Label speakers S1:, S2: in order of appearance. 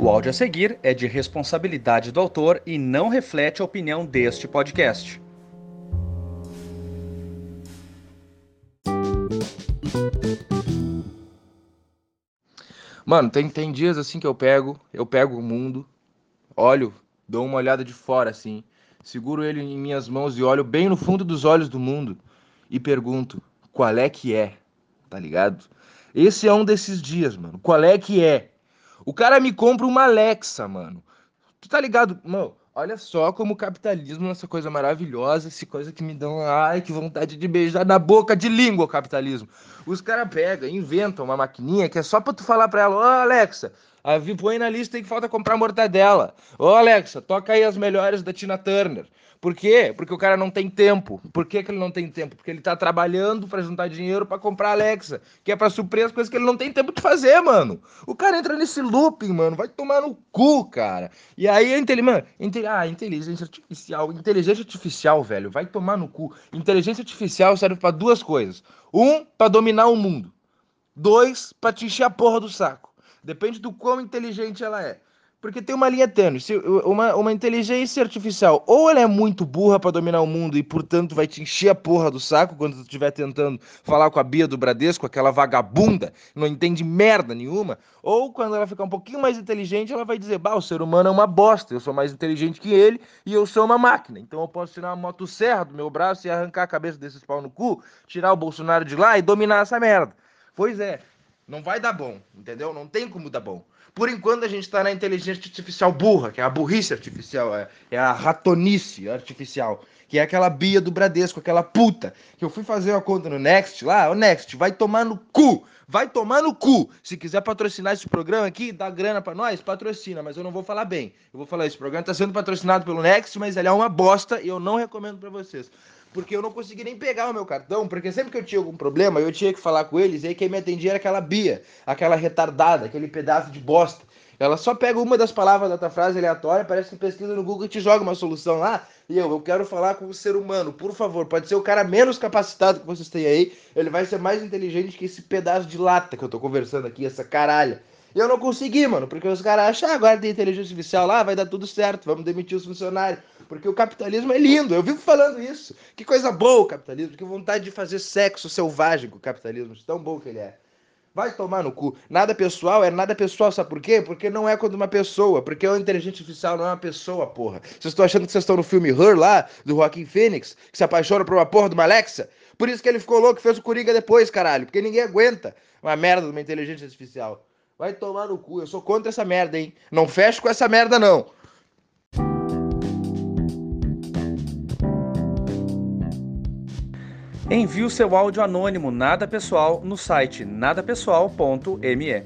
S1: O áudio a seguir é de responsabilidade do autor e não reflete a opinião deste podcast.
S2: Mano, tem, tem dias assim que eu pego, eu pego o mundo, olho, dou uma olhada de fora assim, seguro ele em minhas mãos e olho bem no fundo dos olhos do mundo e pergunto: qual é que é? Tá ligado? Esse é um desses dias, mano. Qual é que é? O cara me compra uma Alexa, mano. Tu tá ligado? Mano, Olha só como o capitalismo é essa coisa maravilhosa, essa coisa que me dão, ai, que vontade de beijar na boca de língua o capitalismo. Os caras pegam, inventam uma maquininha que é só pra tu falar pra ela, ô oh, Alexa, a Vi põe na lista que falta comprar mortadela. Ô Alexa, toca aí as melhores da Tina Turner. Por quê? Porque o cara não tem tempo. Por que, que ele não tem tempo? Porque ele tá trabalhando para juntar dinheiro para comprar Alexa, que é para suprir as coisas que ele não tem tempo de fazer, mano. O cara entra nesse looping, mano, vai tomar no cu, cara. E aí, mano, ah, inteligência artificial, inteligência artificial, velho, vai tomar no cu. Inteligência artificial serve para duas coisas. Um, para dominar o mundo. Dois, para te encher a porra do saco. Depende do quão inteligente ela é. Porque tem uma linha tênue. Se uma, uma inteligência artificial, ou ela é muito burra para dominar o mundo e, portanto, vai te encher a porra do saco quando tu estiver tentando falar com a Bia do Bradesco, aquela vagabunda, não entende merda nenhuma, ou quando ela ficar um pouquinho mais inteligente, ela vai dizer: bah, o ser humano é uma bosta, eu sou mais inteligente que ele e eu sou uma máquina. Então eu posso tirar uma motosserra do meu braço e arrancar a cabeça desses pau no cu, tirar o Bolsonaro de lá e dominar essa merda. Pois é, não vai dar bom, entendeu? Não tem como dar bom. Por enquanto a gente está na inteligência artificial burra, que é a burrice artificial, é, é a ratonice artificial, que é aquela Bia do Bradesco, aquela puta, que eu fui fazer uma conta no Next lá, o Next, vai tomar no cu, vai tomar no cu. Se quiser patrocinar esse programa aqui, dá grana para nós, patrocina, mas eu não vou falar bem. Eu vou falar, esse programa está sendo patrocinado pelo Next, mas ele é uma bosta e eu não recomendo para vocês porque eu não consegui nem pegar o meu cartão, porque sempre que eu tinha algum problema, eu tinha que falar com eles, e aí quem me atendia era aquela Bia, aquela retardada, aquele pedaço de bosta. Ela só pega uma das palavras da tua frase aleatória, parece que pesquisa no Google e te joga uma solução lá. E eu, eu quero falar com o ser humano, por favor, pode ser o cara menos capacitado que vocês têm aí, ele vai ser mais inteligente que esse pedaço de lata que eu tô conversando aqui, essa caralha. E eu não consegui, mano, porque os caras acham, ah, agora tem inteligência artificial lá, vai dar tudo certo, vamos demitir os funcionários. Porque o capitalismo é lindo, eu vivo falando isso. Que coisa boa o capitalismo, que vontade de fazer sexo selvagem com o capitalismo, tão bom que ele é. Vai tomar no cu. Nada pessoal é nada pessoal, sabe por quê? Porque não é quando uma pessoa, porque o inteligência artificial não é uma pessoa, porra. Vocês estão achando que vocês estão no filme Her lá, do Joaquim Phoenix, que se apaixona por uma porra de uma Alexa? Por isso que ele ficou louco e fez o Coringa depois, caralho. Porque ninguém aguenta uma merda de uma inteligência artificial. Vai tomar no cu. Eu sou contra essa merda, hein? Não fecho com essa merda, não.
S1: Envie o seu áudio anônimo nada pessoal no site nadapessoal.me.